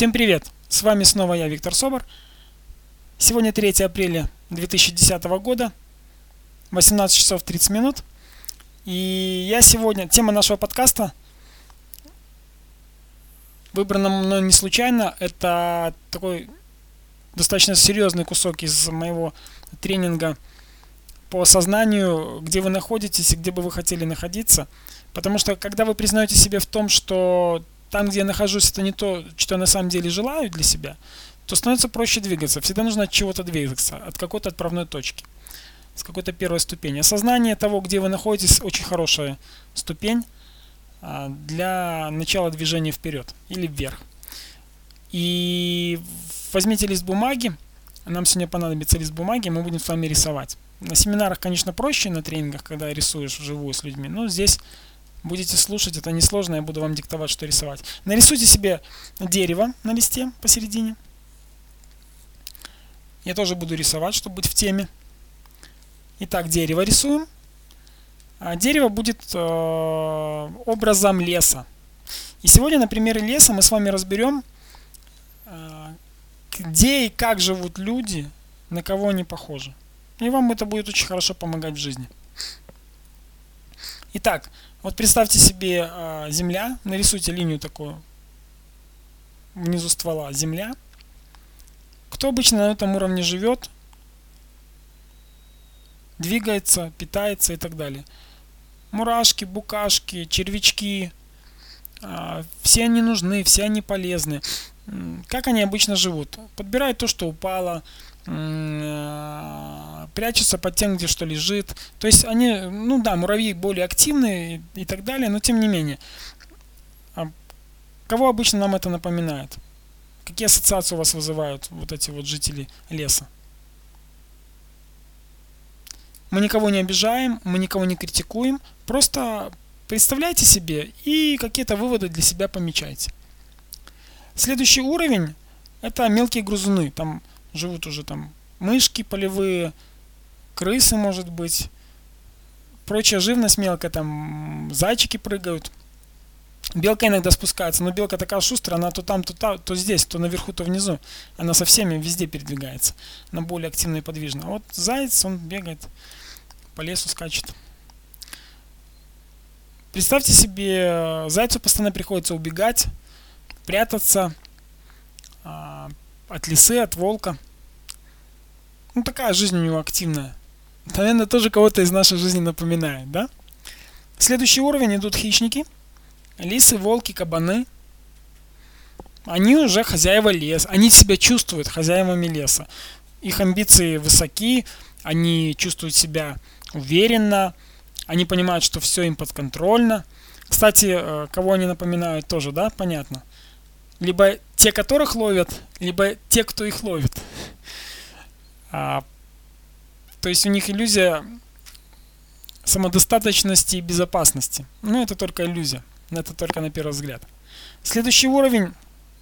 Всем привет! С вами снова я, Виктор Собор. Сегодня 3 апреля 2010 года, 18 часов 30 минут. И я сегодня, тема нашего подкаста выбрана мной не случайно. Это такой достаточно серьезный кусок из моего тренинга по сознанию, где вы находитесь и где бы вы хотели находиться. Потому что когда вы признаете себе в том, что там, где я нахожусь, это не то, что я на самом деле желаю для себя, то становится проще двигаться. Всегда нужно от чего-то двигаться, от какой-то отправной точки, с какой-то первой ступени. Осознание того, где вы находитесь, очень хорошая ступень а, для начала движения вперед или вверх. И возьмите лист бумаги, нам сегодня понадобится лист бумаги, мы будем с вами рисовать. На семинарах, конечно, проще, на тренингах, когда рисуешь вживую с людьми, но здесь Будете слушать, это несложно, я буду вам диктовать, что рисовать. Нарисуйте себе дерево на листе посередине. Я тоже буду рисовать, чтобы быть в теме. Итак, дерево рисуем. А дерево будет э, образом леса. И сегодня на примере леса мы с вами разберем, э, где и как живут люди, на кого они похожи. И вам это будет очень хорошо помогать в жизни. Итак, вот представьте себе э, земля, нарисуйте линию такую внизу ствола, земля. Кто обычно на этом уровне живет, двигается, питается и так далее. Мурашки, букашки, червячки, э, все они нужны, все они полезны. Как они обычно живут? Подбирают то, что упало, Э, прячутся под тем, где что лежит. То есть они, ну да, муравьи более активные и так далее, но тем не менее. А кого обычно нам это напоминает? Какие ассоциации у вас вызывают вот эти вот жители леса? Мы никого не обижаем, мы никого не критикуем, просто представляйте себе и какие-то выводы для себя помечайте. Следующий уровень это мелкие грызуны. Там живут уже там мышки полевые, крысы, может быть, прочая живность мелкая, там зайчики прыгают. Белка иногда спускается, но белка такая шустрая, она то там, то там, то здесь, то наверху, то внизу. Она со всеми везде передвигается. Она более активна и подвижна. А вот заяц, он бегает, по лесу скачет. Представьте себе, зайцу постоянно приходится убегать, прятаться, а, от лисы, от волка. Ну, такая жизнь у него активная. Наверное, тоже кого-то из нашей жизни напоминает, да? Следующий уровень идут хищники. Лисы, волки, кабаны. Они уже хозяева леса. Они себя чувствуют хозяевами леса. Их амбиции высоки, они чувствуют себя уверенно, они понимают, что все им подконтрольно. Кстати, э, кого они напоминают тоже, да, понятно либо те, которых ловят, либо те, кто их ловит. То есть у них иллюзия самодостаточности и безопасности. Ну, это только иллюзия. Это только на первый взгляд. Следующий уровень.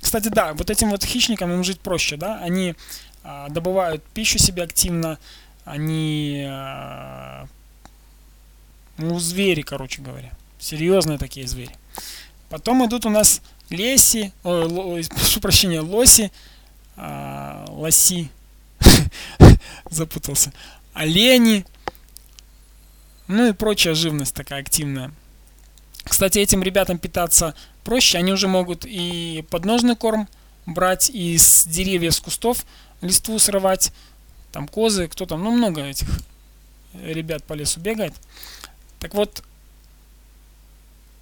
Кстати, да, вот этим вот хищникам им жить проще, да. Они а, добывают пищу себе активно. Они а, ну, звери, короче говоря. Серьезные такие звери. Потом идут у нас леси, ой, прошу прощения, лоси, а, лоси, запутался, олени, ну и прочая живность такая активная. Кстати, этим ребятам питаться проще, они уже могут и подножный корм брать, и с деревьев, с кустов листву срывать, там козы, кто там, ну много этих ребят по лесу бегает. Так вот,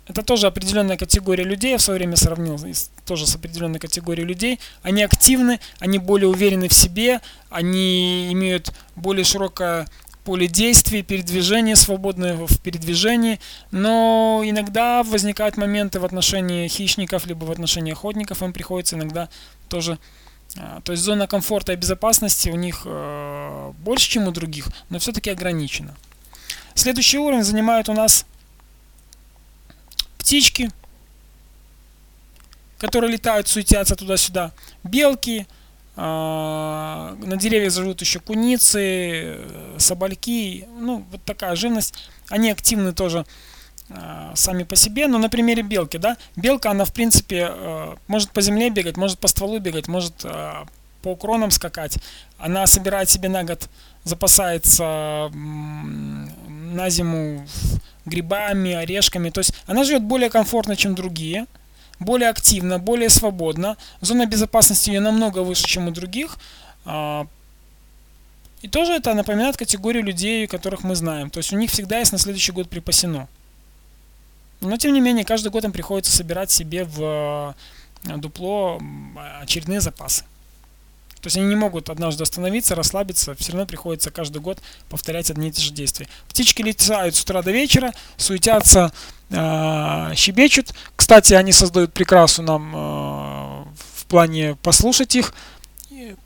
это тоже определенная категория людей, я в свое время сравнил тоже с определенной категорией людей. Они активны, они более уверены в себе, они имеют более широкое поле действий, передвижение, свободное в передвижении, но иногда возникают моменты в отношении хищников, либо в отношении охотников, им приходится иногда тоже а, то есть зона комфорта и безопасности у них э, больше, чем у других, но все-таки ограничена. Следующий уровень занимает у нас птички, которые летают, суетятся туда-сюда, белки, а, на деревьях живут еще куницы, собольки, ну, вот такая живность. Они активны тоже э, сами по себе, но на примере белки, да, белка, она в принципе э, может по земле бегать, может по стволу бегать, может э, по кронам скакать. Она собирает себе на год, запасается на зиму грибами, орешками. То есть она живет более комфортно, чем другие, более активно, более свободно. Зона безопасности ее намного выше, чем у других. А, и тоже это напоминает категорию людей, которых мы знаем. То есть у них всегда есть на следующий год припасено. Но тем не менее, каждый год им приходится собирать себе в э, дупло очередные запасы. То есть они не могут однажды остановиться, расслабиться, все равно приходится каждый год повторять одни и те же действия. Птички летают с утра до вечера, суетятся, э, щебечут. Кстати, они создают прекрасу нам э, в плане послушать их.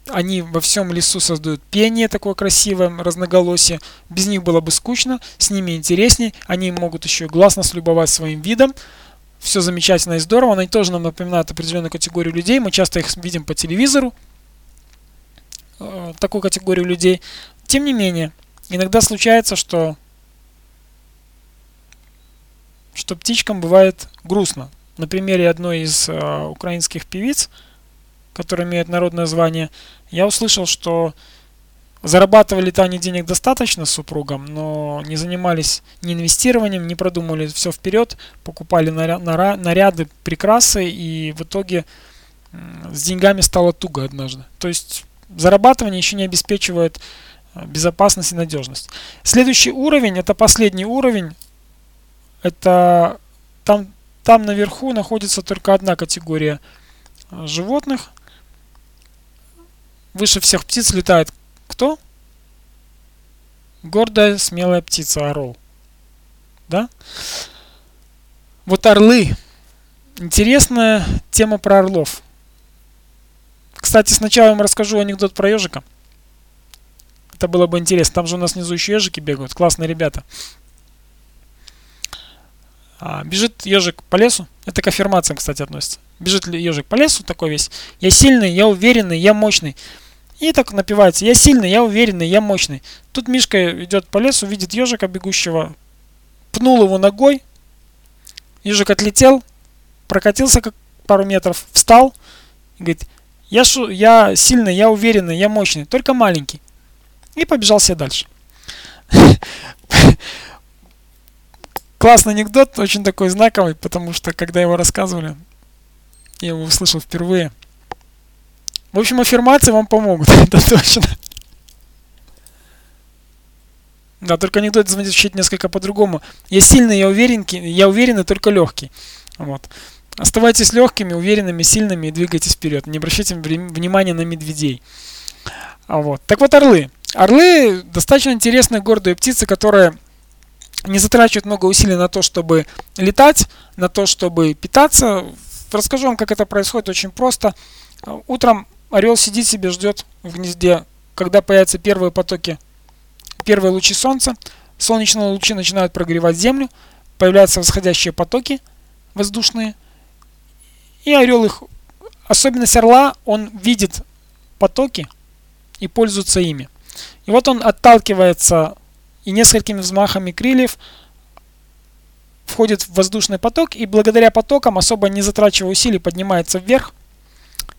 Они во всем лесу создают пение такое красивое, разноголосие. Без них было бы скучно, с ними интересней. Они могут еще гласно слюбовать своим видом. Все замечательно и здорово. Они тоже нам напоминают определенную категорию людей. Мы часто их видим по телевизору. Э, такую категорию людей. Тем не менее, иногда случается, что что птичкам бывает грустно. На примере одной из э, украинских певиц, которая имеет народное звание, я услышал, что зарабатывали-то они денег достаточно с супругом, но не занимались ни инвестированием, не продумали все вперед, покупали наряды, прикрасы, и в итоге с деньгами стало туго однажды. То есть зарабатывание еще не обеспечивает э, безопасность и надежность. Следующий уровень, это последний уровень, это там, там наверху находится только одна категория э, животных. Выше всех птиц летает кто? Гордая, смелая птица, орел. Да? Вот орлы. Интересная тема про орлов. Кстати, сначала я вам расскажу анекдот про ежика. Это было бы интересно. Там же у нас внизу еще ежики бегают. Классные ребята. А, бежит ежик по лесу. Это к аффирмациям, кстати, относится. Бежит ежик по лесу такой весь. Я сильный, я уверенный, я мощный. И так напивается. Я сильный, я уверенный, я мощный. Тут Мишка идет по лесу, видит ежика бегущего. Пнул его ногой. Ежик отлетел, прокатился как пару метров, встал. И говорит, я, шу, я сильный, я уверенный, я мощный, только маленький. И побежал себе дальше. Классный анекдот, очень такой знаковый, потому что когда его рассказывали, я его услышал впервые. В общем, аффирмации вам помогут, это точно. Да, только анекдот звучит несколько по-другому. Я сильный, я уверенный, я уверенный, только легкий. Вот. Оставайтесь легкими, уверенными, сильными и двигайтесь вперед. Не обращайте внимания на медведей. А вот. Так вот, орлы. Орлы достаточно интересные гордые птицы, которые не затрачивают много усилий на то, чтобы летать, на то, чтобы питаться. Расскажу вам, как это происходит очень просто. Утром орел сидит себе, ждет в гнезде, когда появятся первые потоки, первые лучи солнца. Солнечные лучи начинают прогревать землю, появляются восходящие потоки воздушные – и орел их, особенность орла, он видит потоки и пользуется ими. И вот он отталкивается и несколькими взмахами крыльев входит в воздушный поток и благодаря потокам, особо не затрачивая усилий, поднимается вверх.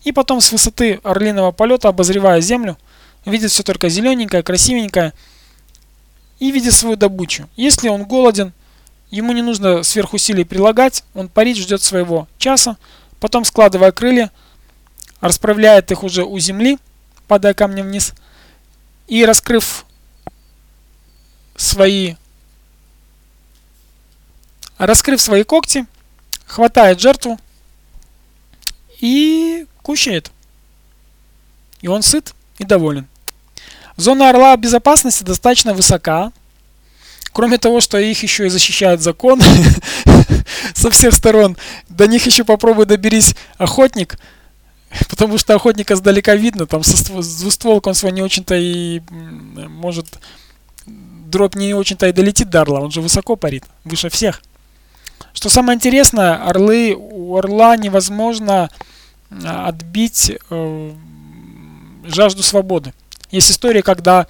И потом с высоты орлиного полета, обозревая землю, видит все только зелененькое, красивенькое и видит свою добычу. Если он голоден, ему не нужно сверхусилий прилагать, он парить ждет своего часа, Потом, складывая крылья, расправляет их уже у земли, падая камнем вниз, и раскрыв свои раскрыв свои когти, хватает жертву и кушает. И он сыт и доволен. Зона орла безопасности достаточно высока. Кроме того, что их еще и защищает закон, со всех сторон. До них еще попробуй доберись охотник, потому что охотника сдалека видно, там со двустволком он свой не очень-то и может дробь не очень-то и долетит до орла, он же высоко парит, выше всех. Что самое интересное, орлы, у орла невозможно а, отбить э, жажду свободы. Есть история, когда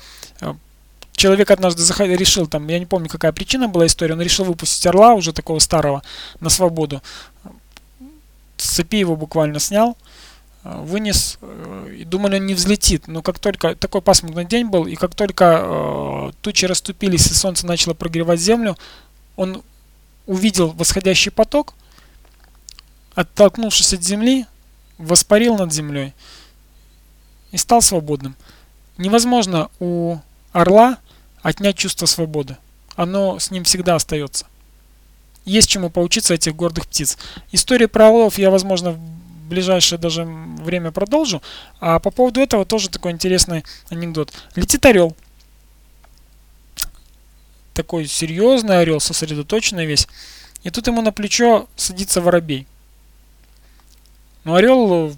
человек однажды заход... решил, там, я не помню, какая причина была история, он решил выпустить орла, уже такого старого, на свободу. С цепи его буквально снял, э, вынес, э, и думали, он не взлетит. Но как только, такой пасмурный день был, и как только э, тучи расступились и солнце начало прогревать землю, он увидел восходящий поток, оттолкнувшись от земли, воспарил над землей и стал свободным. Невозможно у орла отнять чувство свободы. Оно с ним всегда остается. Есть чему поучиться этих гордых птиц. Историю про орлов я, возможно, в ближайшее даже время продолжу. А по поводу этого тоже такой интересный анекдот. Летит орел. Такой серьезный орел, сосредоточенный весь. И тут ему на плечо садится воробей. Но орел в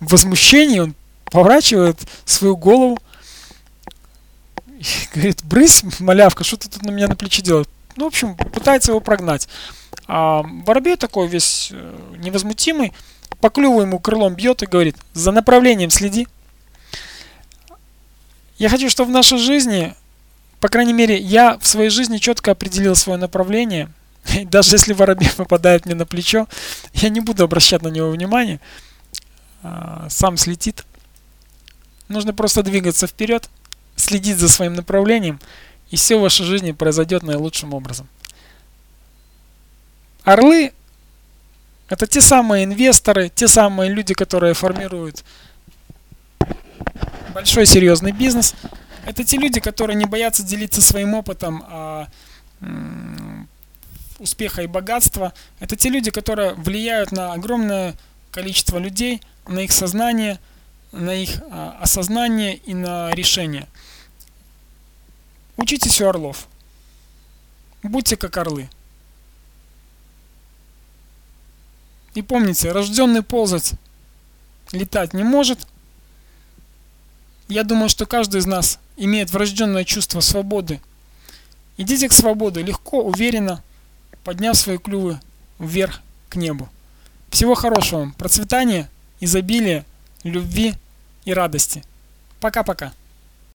возмущении, он поворачивает свою голову, и говорит, брысь, малявка, что ты тут на меня на плече делаешь? Ну, в общем, пытается его прогнать. А воробей такой весь э, невозмутимый, по клюву ему крылом бьет и говорит, за направлением следи. Я хочу, чтобы в нашей жизни, по крайней мере, я в своей жизни четко определил свое направление. И даже если воробей попадает мне на плечо, я не буду обращать на него внимания. А, сам слетит. Нужно просто двигаться вперед, следить за своим направлением, и все в вашей жизни произойдет наилучшим образом. Орлы – это те самые инвесторы, те самые люди, которые формируют большой серьезный бизнес. Это те люди, которые не боятся делиться своим опытом а, успеха и богатства. Это те люди, которые влияют на огромное количество людей, на их сознание – на их а, осознание и на решение. Учитесь у орлов. Будьте как орлы. И помните, рожденный ползать, летать не может. Я думаю, что каждый из нас имеет врожденное чувство свободы. Идите к свободе легко, уверенно, подняв свои клювы вверх к небу. Всего хорошего вам, процветания, изобилия, любви и радости. Пока-пока.